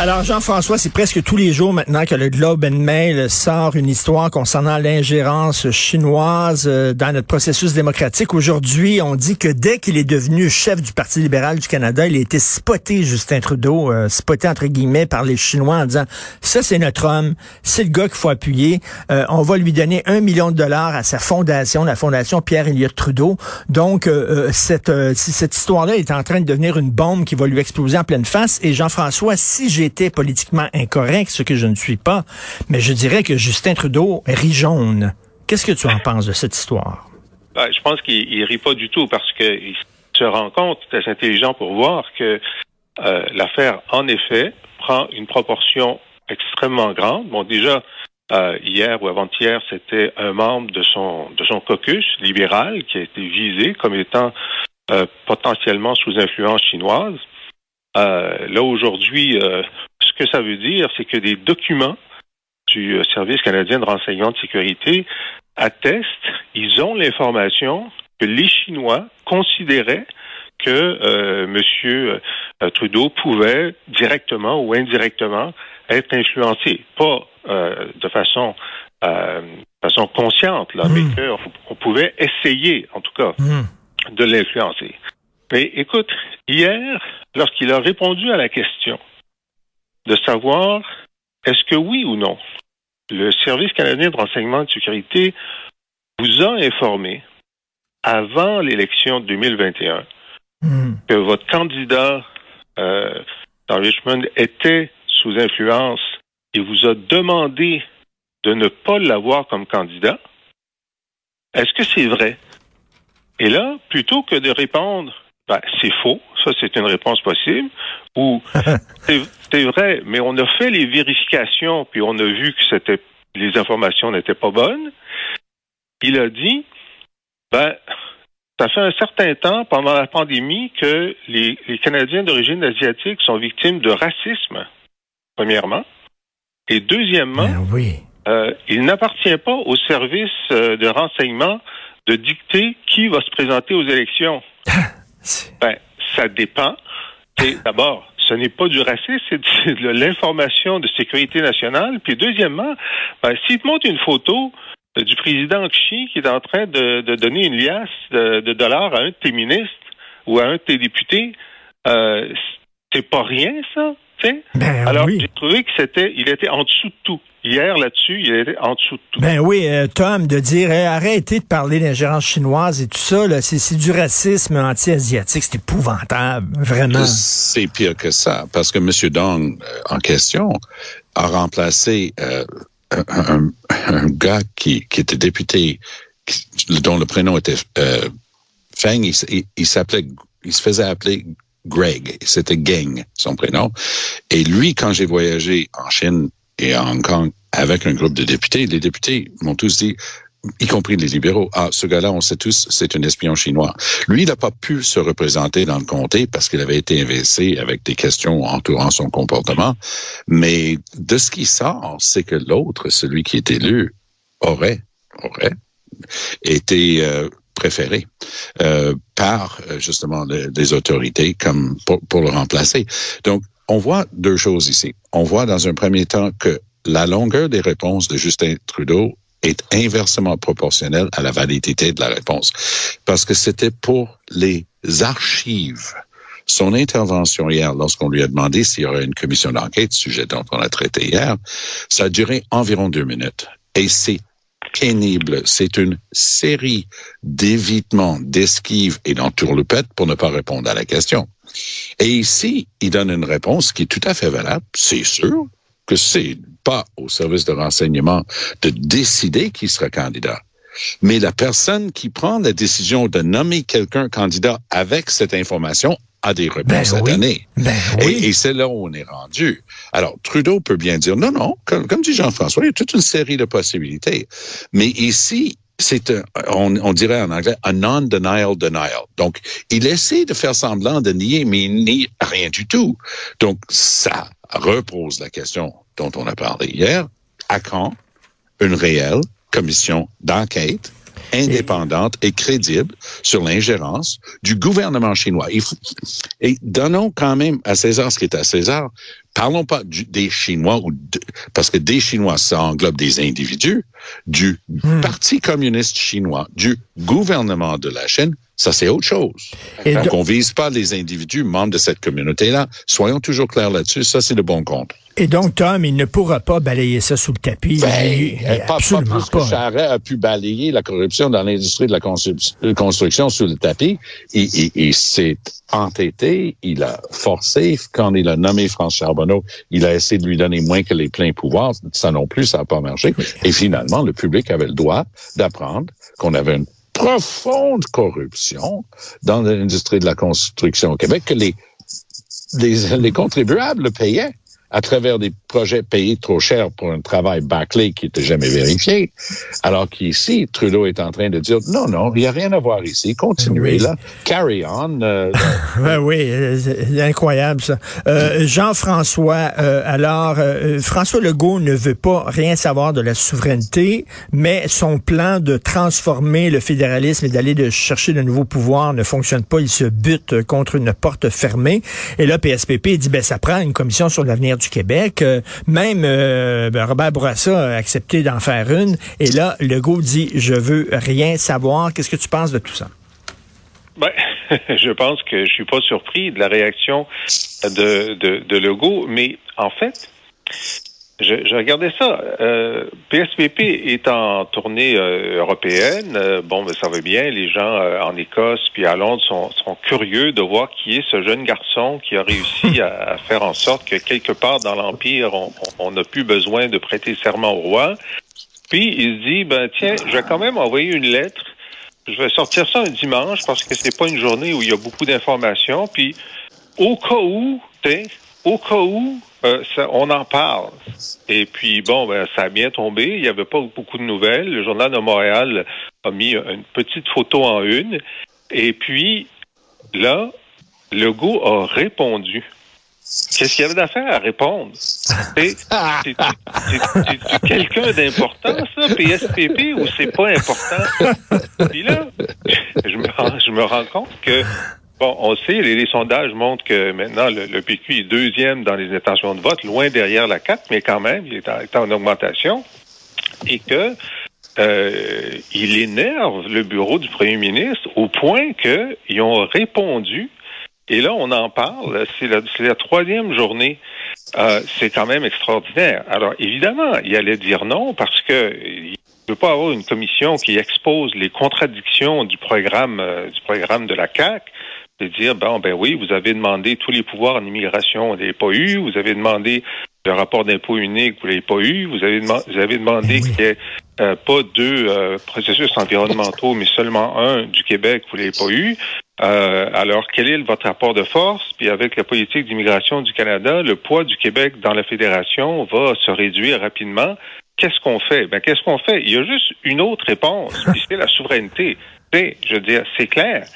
Alors, Jean-François, c'est presque tous les jours maintenant que le Globe and Mail sort une histoire concernant l'ingérence chinoise euh, dans notre processus démocratique. Aujourd'hui, on dit que dès qu'il est devenu chef du Parti libéral du Canada, il a été spoté, Justin Trudeau, euh, spoté entre guillemets par les Chinois en disant, ça c'est notre homme, c'est le gars qu'il faut appuyer, euh, on va lui donner un million de dollars à sa fondation, la fondation Pierre-Éliott Trudeau. Donc, cette, cette histoire-là est en train de devenir une bombe qui va lui exploser en pleine face. Et Jean-François, si j'ai était politiquement incorrect, ce que je ne suis pas, mais je dirais que Justin Trudeau rit jaune. Qu'est-ce que tu en penses de cette histoire? Ben, je pense qu'il rit pas du tout parce qu'il se rend compte, très intelligent pour voir que euh, l'affaire, en effet, prend une proportion extrêmement grande. Bon, déjà, euh, hier ou avant-hier, c'était un membre de son de son caucus libéral qui a été visé comme étant euh, potentiellement sous influence chinoise. Euh, là, aujourd'hui, euh, ce que ça veut dire, c'est que des documents du euh, Service canadien de renseignement de sécurité attestent, ils ont l'information que les Chinois considéraient que M. Trudeau pouvait directement ou indirectement être influencé, pas de façon façon consciente là, mais hmm. qu'on pouvait essayer, en tout cas, hmm. de l'influencer. Mais écoute, hier, lorsqu'il a répondu à la question de savoir est-ce que oui ou non, le Service canadien de renseignement de sécurité vous a informé avant l'élection de 2021 hmm. que votre candidat euh, dans Richmond était sous influence et vous a demandé de ne pas l'avoir comme candidat, est-ce que c'est vrai? Et là, plutôt que de répondre ben, c'est faux. Ça, c'est une réponse possible. Ou c'est vrai, mais on a fait les vérifications, puis on a vu que c'était les informations n'étaient pas bonnes. Il a dit, ben, ça fait un certain temps, pendant la pandémie, que les, Canadiens d'origine asiatique sont victimes de racisme, premièrement. Et deuxièmement, ben oui. euh, il n'appartient pas au service euh, de renseignement de dicter qui va se présenter aux élections. Ben, ça dépend. D'abord, ce n'est pas du racisme, c'est de l'information de sécurité nationale. Puis deuxièmement, ben, s'il te montre une photo euh, du président Xi qui est en train de, donner une liasse de, dollars à un de tes ministres ou à un de tes députés, euh, c'est pas rien, ça. Ben Alors, j'ai trouvé que c'était, il était en dessous de tout. Hier, là-dessus, il était en dessous de tout. Ben oui, euh, Tom, de dire arrêtez de parler d'ingérence chinoise et tout ça, là, c'est, du racisme anti-asiatique, c'est épouvantable, vraiment. C'est pire que ça, parce que M. Dong, euh, en question, a remplacé euh, un, gars qui, qui était député, dont le prénom était Feng, il, il s'appelait, il se faisait appeler Greg. C'était Gang, son prénom. Et lui, quand j'ai voyagé en Chine et à Hong Kong avec un groupe de députés, les députés m'ont tous dit, y compris les libéraux, ah, ce gars-là, on sait tous, c'est un espion chinois. Lui, il n'a pas pu se représenter dans le comté parce qu'il avait été investi avec des questions entourant son comportement. Mais de ce qui sort, c'est que l'autre, celui qui est élu, aurait, aurait été euh, préféré euh, par euh, justement les, autorités comme pour, le remplacer. Donc, on voit deux choses ici. On voit dans un premier temps que la longueur des réponses de Justin Trudeau est inversement proportionnelle à la validité de la réponse. Parce que c'était pour les archives. Son intervention hier, lorsqu'on lui a demandé s'il y aurait une commission d'enquête, sujet dont on a traité hier, ça a duré environ deux minutes. Et c'est pénible. C'est une série d'évitements, d'esquives et d'entourloupettes pour ne pas répondre à la question. Et ici, il donne une réponse qui est tout à fait valable. C'est sûr que c'est pas au service de renseignement de décider qui sera candidat. Mais la personne qui prend la décision de nommer quelqu'un candidat avec cette information a des réponses ben à donner. Ben et, c'est là où on est rendu. Alors, Trudeau peut bien dire non, non, comme, dit Jean-François, il y a toute une série de possibilités. Mais ici, c'est un, on, on, dirait en anglais un non-denial denial. Donc, il essaie de faire semblant de nier, mais il nie rien du tout. Donc, ça repose la question dont on a parlé hier. À quand une réelle commission d'enquête indépendante et, crédible sur l'ingérence du gouvernement chinois. et donnons quand même à César ce qui est à César. Parlons pas des Chinois, ou parce que des Chinois, ça englobe des individus, du hmm. Parti communiste chinois, du gouvernement de la Chine, ça, c'est autre chose. Et Donc, on vise pas les individus membres de cette communauté-là. Soyons toujours clairs là-dessus. Ça, c'est le bon compte. Et donc, Tom, il ne pourra pas balayer ça sous le tapis. Ben, pas, absolument pas plus que a pu balayer la corruption dans l'industrie de la euh, construction sous le tapis. Et, s'est entêté, il a forcé. Quand il a nommé France Charbonneau, il a essayé de lui donner moins que les pleins pouvoirs. Ça non plus, ça n'a pas marché. Et finalement, le public avait le droit d'apprendre qu'on avait une profonde corruption dans l'industrie de la construction au Québec que les, les, les contribuables payaient à travers des projets payés trop cher pour un travail bâclé qui n'était jamais vérifié. Alors qu'ici, Trudeau est en train de dire non, non, il n'y a rien à voir ici. Continuez là. Carry on. Euh, ben oui, c'est incroyable ça. Euh, Jean-François, euh, alors, euh, François Legault ne veut pas rien savoir de la souveraineté, mais son plan de transformer le fédéralisme et d'aller de chercher de nouveaux pouvoirs ne fonctionne pas. Il se bute contre une porte fermée. Et là, PSPP dit, ben, ça prend une commission sur l'avenir du Québec. Euh, même euh, ben, Robert Bourassa a accepté d'en faire une. Et là, Legault dit, je veux rien savoir. Qu'est-ce que tu penses de tout ça? Ben, je pense que je suis pas surpris de la réaction de, de, de Legault, mais en fait, je, je, regardais ça. Euh, PSPP est en tournée euh, européenne. Euh, bon, ben, ça va bien. Les gens euh, en Écosse puis à Londres sont, sont, curieux de voir qui est ce jeune garçon qui a réussi à, faire en sorte que quelque part dans l'Empire, on n'a plus besoin de prêter serment au roi. Puis il se dit, ben tiens, je vais quand même envoyer une lettre. Je vais sortir ça un dimanche parce que c'est pas une journée où il y a beaucoup d'informations. Puis au cas où, au cas où euh, on en parle. Et puis, bon, ben, ça a bien tombé. Il n'y avait pas beaucoup de nouvelles. Le Journal de Montréal a mis une petite photo en une. Et puis, là, Legault a répondu. Qu'est-ce qu'il y avait d'affaire à répondre? C'est quelqu'un d'important, ça, PSPP, ou c'est pas important? Puis là, je me, je me rends compte que Bon, on sait, les, sondages montrent que maintenant le, PQ est deuxième dans les intentions de vote, loin derrière la 4, mais quand même, il est en, augmentation. Et que euh, il énerve le bureau du premier ministre au point qu'ils ont répondu. Et là, on en parle. C'est la, la, troisième journée. Euh, c'est quand même extraordinaire. Alors, évidemment, il allait dire non parce que il ne peut pas avoir une commission qui expose les contradictions du programme euh, du programme de la CAC de dire bon ben oui, vous avez demandé tous les pouvoirs en immigration, vous n'avez pas eu, vous avez demandé le rapport d'impôt unique, vous l'avez pas eu, vous avez, vous avez demandé qu'il n'y ait euh, pas deux euh, processus environnementaux, mais seulement un du Québec, vous l'avez pas eu. Euh, alors, quel est votre rapport de force? Puis avec la politique d'immigration du Canada, le poids du Québec dans la fédération va se réduire rapidement. Qu'est-ce qu'on fait? Ben, qu'est-ce qu'on fait? Il y a juste une autre réponse, puis c'est la souveraineté. Je veux dire, c'est clair.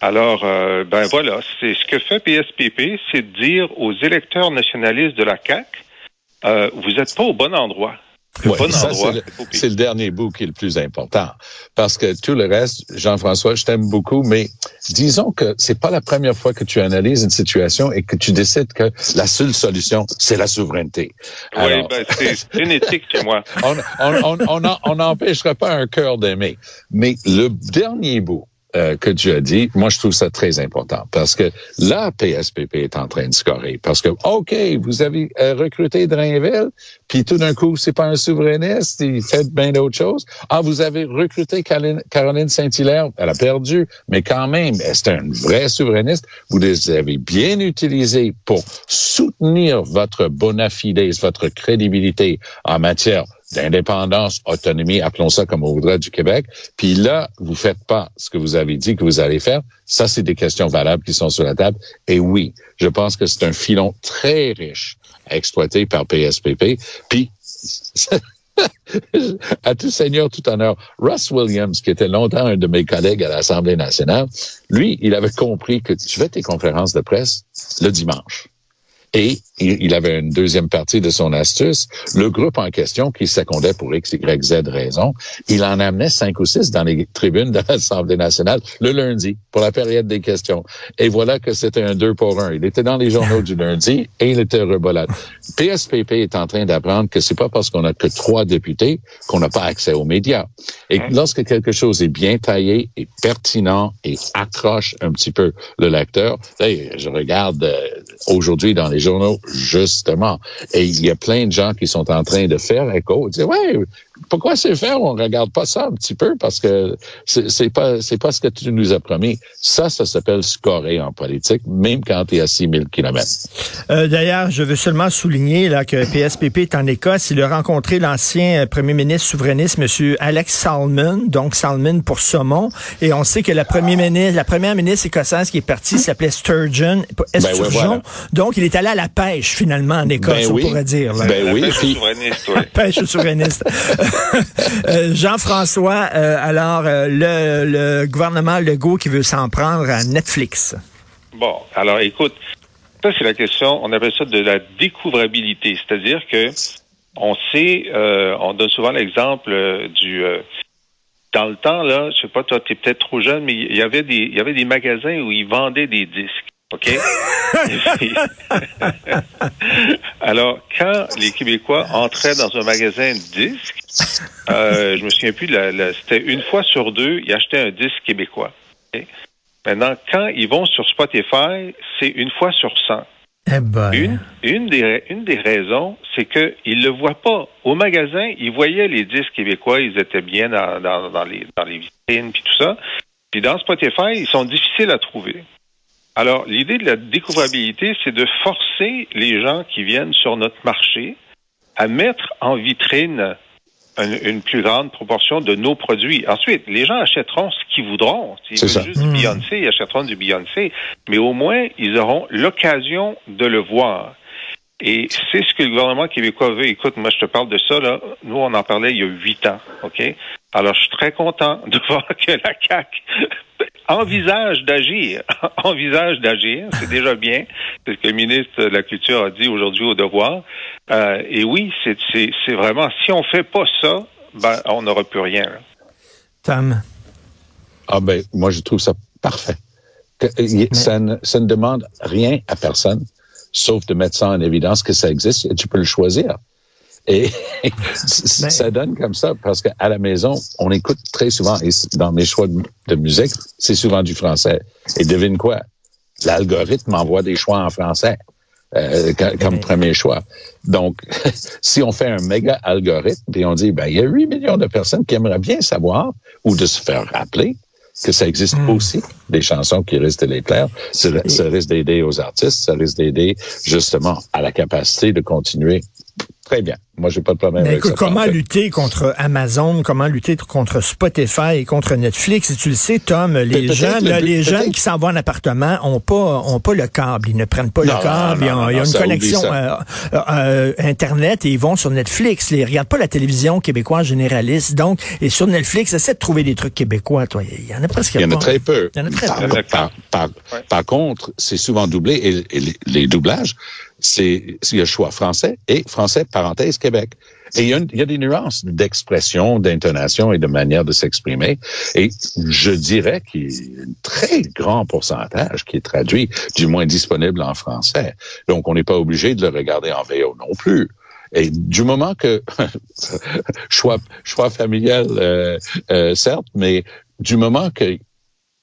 Alors, euh, ben voilà, c'est ce que fait PSPP, c'est de dire aux électeurs nationalistes de la CAC, euh, vous n'êtes pas au bon endroit. C'est le, dernier bout qui est le plus important. Parce que tout le reste, Jean-François, je t'aime beaucoup, mais disons que c'est pas la première fois que tu analyses une situation et que tu décides que la seule solution, c'est la souveraineté. oui, ben, c'est génétique chez moi. On n'empêcherait on, pas un cœur d'aimer. Mais le dernier bout, euh, que tu as dit, moi, je trouve ça très important parce que la PSPP est en train de scorer. Parce que, OK, vous avez euh, recruté Drainville, puis tout d'un coup, c'est pas un souverainiste, il fait bien d'autres choses. Ah, vous avez recruté Caroline, Saint-Hilaire, elle a perdu, mais quand même, c'est un vrai souverainiste? Vous les avez bien utilisés pour soutenir votre bona votre crédibilité en matière d'indépendance, autonomie, appelons ça comme on voudrait du Québec. Puis là, vous faites pas ce que vous avez dit que vous allez faire. Ça, c'est des questions valables qui sont sur la table. Et oui, je pense que c'est un filon très riche à exploiter par PSPP. Puis à tout seigneur, tout honneur, Russ Williams, qui était longtemps un de mes collègues à l'Assemblée nationale, lui, il avait compris que tu fais tes conférences de presse le dimanche. Et il avait une deuxième partie de son astuce. Le groupe en question, qui secondait pour X, Y, Z raison, il en amenait cinq ou six dans les tribunes de l'Assemblée nationale le lundi pour la période des questions. Et voilà que c'était un deux pour un. Il était dans les journaux du lundi et il était rebolade. PSPP est en train d'apprendre que c'est pas parce qu'on a que trois députés qu'on n'a pas accès aux médias. Et lorsque quelque chose est bien taillé et pertinent et accroche un petit peu le lecteur, je regarde euh, aujourd'hui dans les journaux, justement. Et il y a plein de gens qui sont en train de faire écho, de dire, ouais, pourquoi c'est faire? On regarde pas ça un petit peu parce que c'est pas, c'est pas ce que tu nous as promis. Ça, ça s'appelle scorer en politique, même quand tu es à 6000 kilomètres. Euh, D'ailleurs, je veux seulement souligner là, que PSPP est en Écosse. Il a rencontré l'ancien euh, premier ministre souverainiste, M. Alex Salmon, donc Salmon pour saumon. Et on sait que la première ministre, la première ministre écossaise qui est partie s'appelait Sturgeon, ben Donc, il est allé à la pêche, finalement, en Écosse, ben on pourrait dire. Ben oui. Pêche souverainiste, oui. pêche souverainiste. Euh, Jean-François, euh, alors, euh, le, le gouvernement Legault qui veut s'en prendre à Netflix. Bon, alors écoute, ça c'est la question, on appelle ça de la découvrabilité, c'est-à-dire que on sait, on donne souvent l'exemple du dans le temps là, je sais pas, toi tu es peut-être trop jeune, mais il y avait des il y avait des magasins où ils vendaient des disques. OK? Alors, quand les Québécois entraient dans un magasin de disques, euh, je me souviens plus, c'était une fois sur deux, ils achetaient un disque québécois. Maintenant, quand ils vont sur Spotify, c'est une fois sur 100. Eh ben. une, une, des, une des raisons, c'est qu'ils ne le voient pas. Au magasin, ils voyaient les disques québécois, ils étaient bien dans, dans, dans les, dans les vitrines, puis tout ça. Puis dans Spotify, ils sont difficiles à trouver. Alors, l'idée de la découvrabilité, c'est de forcer les gens qui viennent sur notre marché à mettre en vitrine une, plus grande proportion de nos produits. Ensuite, les gens achèteront ce qu'ils voudront. S'ils veulent juste du mmh. Beyoncé, ils achèteront du Beyoncé. Mais au moins, ils auront l'occasion de le voir. Et c'est ce que le gouvernement québécois veut. Écoute, moi, je te parle de ça, là. Nous, on en parlait il y a huit ans, OK? Alors, je suis très content de voir que la CAQ envisage d'agir. envisage d'agir, c'est déjà bien. C'est ce que le ministre de la Culture a dit aujourd'hui au devoir. Euh, et oui, c'est vraiment, si on fait pas ça, ben, on n'aura plus rien. Tam. Ah ben, moi, je trouve ça parfait. ça, ne, ça ne demande rien à personne, sauf de mettre ça en évidence que ça existe et tu peux le choisir. Et ça donne comme ça parce qu'à la maison, on écoute très souvent, et dans mes choix de, musique, c'est souvent du français. Et devine quoi? L'algorithme envoie des choix en français. Euh, comme premier choix. Donc, si on fait un méga algorithme et on dit, ben, il y a 8 millions de personnes qui aimeraient bien savoir ou de se faire rappeler que ça existe hmm. aussi, des chansons qui restent l'éclair, ça, ça risque d'aider aux artistes, ça risque d'aider justement à la capacité de continuer Très bien. Moi, j'ai pas de problème avec ça. Comment lutter contre Amazon, comment lutter contre Spotify et contre Netflix? Et tu le sais, Tom, les jeunes, les jeunes qui s'en vont en appartement ont pas, ont pas le câble. Ils ne prennent pas le câble. il y a une connexion euh, euh, euh, Internet et ils vont sur Netflix. Ils regardent pas la télévision québécoise généraliste. Donc, et sur Netflix, essaie de trouver des trucs québécois, toi. Il y en a presque pas. Il y en a très peu. Il y en a très peu. Par, contre, c'est souvent doublé et, les doublages, c'est il y a le choix français et français parenthèse Québec. Et il y a, il y a des nuances d'expression, d'intonation et de manière de s'exprimer. Et je dirais qu'il y a un très grand pourcentage qui est traduit, du moins disponible en français. Donc, on n'est pas obligé de le regarder en VO non plus. Et du moment que choix choix familial, euh, euh, certes, mais du moment que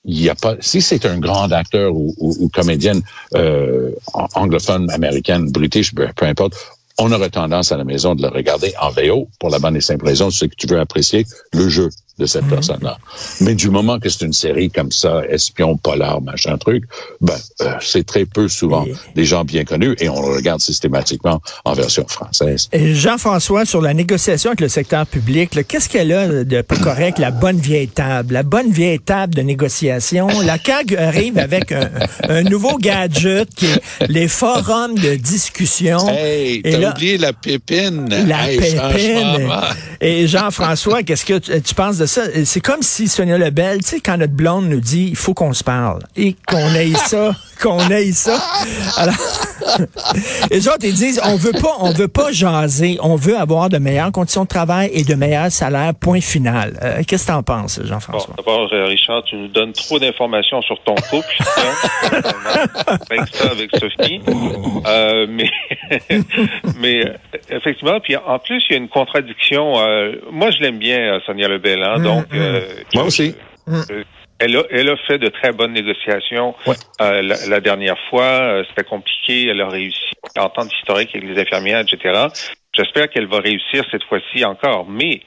il y a pas. Si c'est un grand acteur ou, ou, comédienne euh, anglophone, américaine, british, peu, importe, on aurait tendance à la maison de le regarder en VO pour la bonne et simple raison, c'est que tu veux apprécier le jeu de cette personne-là. Mais du moment que c'est une série comme ça, espion, polar, machin truc, ben, euh, c'est très peu souvent Et- des gens bien connus et on le regarde systématiquement en version française. Jean-François, sur la négociation avec le secteur public, qu'est-ce qu'elle a de pas correct, la bonne vieille table? La bonne vieille table de négociation. La CAG arrive avec un, un nouveau gadget qui est les forums de discussion. Hey, t'as oublié la pépine. La Hey, pépine. franchement, Et Jean-François, qu'est-ce que tu, tu penses de C'est comme si Sonia Lebel, tu sais, quand notre blonde nous dit, il faut qu'on se parle. Et qu'on aille ça, qu'on aille ça. Alors, les autres, ils disent, on veut pas, on veut pas jaser. On veut avoir de meilleures conditions de travail et de meilleurs salaires, point final. Euh, Qu'est-ce que t'en penses, Bon, Jean-François? d'abord, euh, Richard, tu nous donnes trop d'informations sur ton couple. avec ça, avec Sophie. Euh, mais, mais effectivement, puis en plus, il y a une contradiction. euh, moi, je l'aime bien, Sonia Lebel. Hein, donc, euh, Moi aussi. Elle a, elle a fait de très bonnes négociations Ouais. euh, la, la dernière fois. Euh, C'était compliqué. Elle a réussi. Entente historique avec les infirmières, etc. J'espère qu'elle va réussir cette fois-ci encore. Mais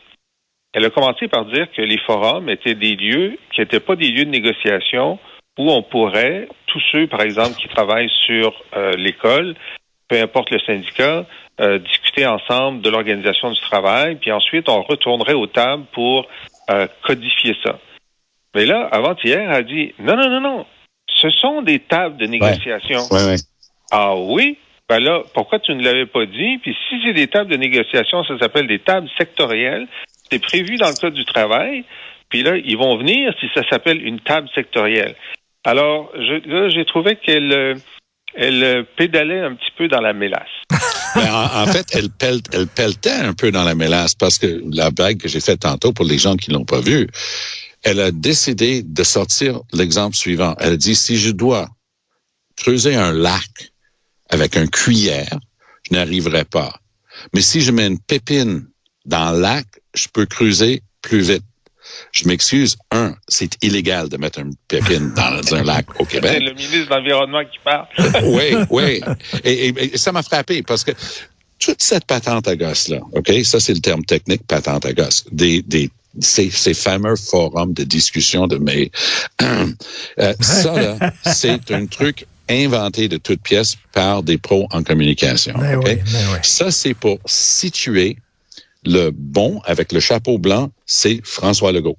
elle a commencé par dire que les forums étaient des lieux qui n'étaient pas des lieux de négociation où on pourrait, tous ceux, par exemple, qui travaillent sur euh, l'école, peu importe le syndicat, discuter ensemble de l'organisation du travail, puis ensuite on retournerait aux tables pour codifier ça. Mais là, avant-hier, elle a dit non, non, non, non, ce sont des tables de négociation. Ouais, ouais. Ah oui? Ben là, pourquoi tu ne l'avais pas dit? Puis si c'est des tables de négociation, ça s'appelle des tables sectorielles. C'est prévu dans le Code du travail. Puis là, ils vont venir si ça s'appelle une table sectorielle. Alors, je, là, j'ai trouvé qu'elle euh, elle euh, pédalait un petit peu dans la mélasse. Ben, en, en fait, elle, pelle, elle pelletait un peu dans la mélasse parce que la blague que j'ai faite tantôt pour les gens qui l'ont pas vue, elle a décidé de sortir l'exemple suivant. Elle a dit, si je dois creuser un lac avec un cuillère, je n'arriverai pas. Mais si je mets une pépine dans le lac, je peux creuser plus vite. Je m'excuse. Un, c'est illégal de mettre une pépine dans un lac au C'est Québec. le ministre de l'Environnement qui parle. oui, oui. Et, et- et ça m'a frappé parce que toute cette patente à gosse-là, OK, ça c'est le terme technique, patente à gosse, des, des, ces, ces fameux forums de discussion de mais euh, ça là, c'est un truc inventé de toutes pièces par des pros en communication. Ben oui, ben oui. Ça c'est pour situer le bon avec le chapeau blanc, c'est François Legault.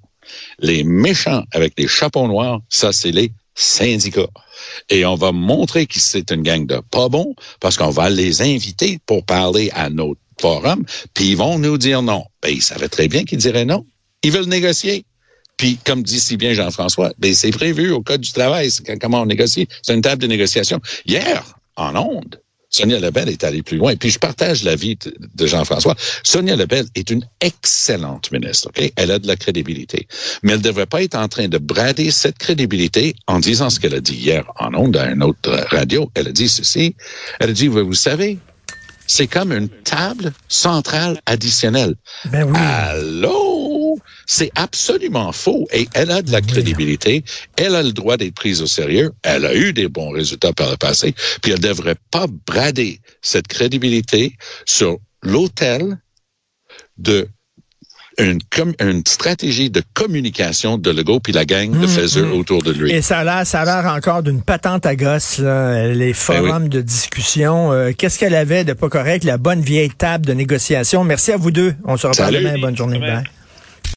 Les méchants avec les chapeaux noirs, ça c'est les syndicats. Et on va montrer que c'est une gang de pas bons parce qu'on va les inviter pour parler à notre forum, puis ils vont nous dire non. Ben, ils savaient très bien qu'ils diraient non. Ils veulent négocier. Puis, comme dit si bien Jean-François, ben, c'est prévu au Code du travail. c'est comment on négocie. C'est une table de négociation. Hier, en ondes, Sonia Lebel est allée plus loin. Puis je partage l'avis de- de Jean-François. Sonia Lebel est une excellente ministre. ok? Elle a de la crédibilité. Mais elle ne devrait pas être en train de brader cette crédibilité en disant ce qu'elle a dit hier en ondes à une autre radio. Elle a dit ceci. Elle a dit, vous, vous savez, c'est comme une table centrale additionnelle. Ben oui. Allô? C'est absolument faux. Et elle a de la crédibilité. Elle a le droit d'être prise au sérieux. Elle a eu des bons résultats par le passé. Puis elle devrait pas brader cette crédibilité sur l'autel de une, com- une stratégie de communication de Legault puis la gang de faiseurs autour de lui. Et ça a l'air, ça a l'air encore d'une patente à gosse, là, les forums de discussion. Euh, Qu'est-ce qu'elle avait de pas correct? La bonne vieille table de négociation. Merci à vous deux. On se reparle demain. Bonne journée. Demain. Bye.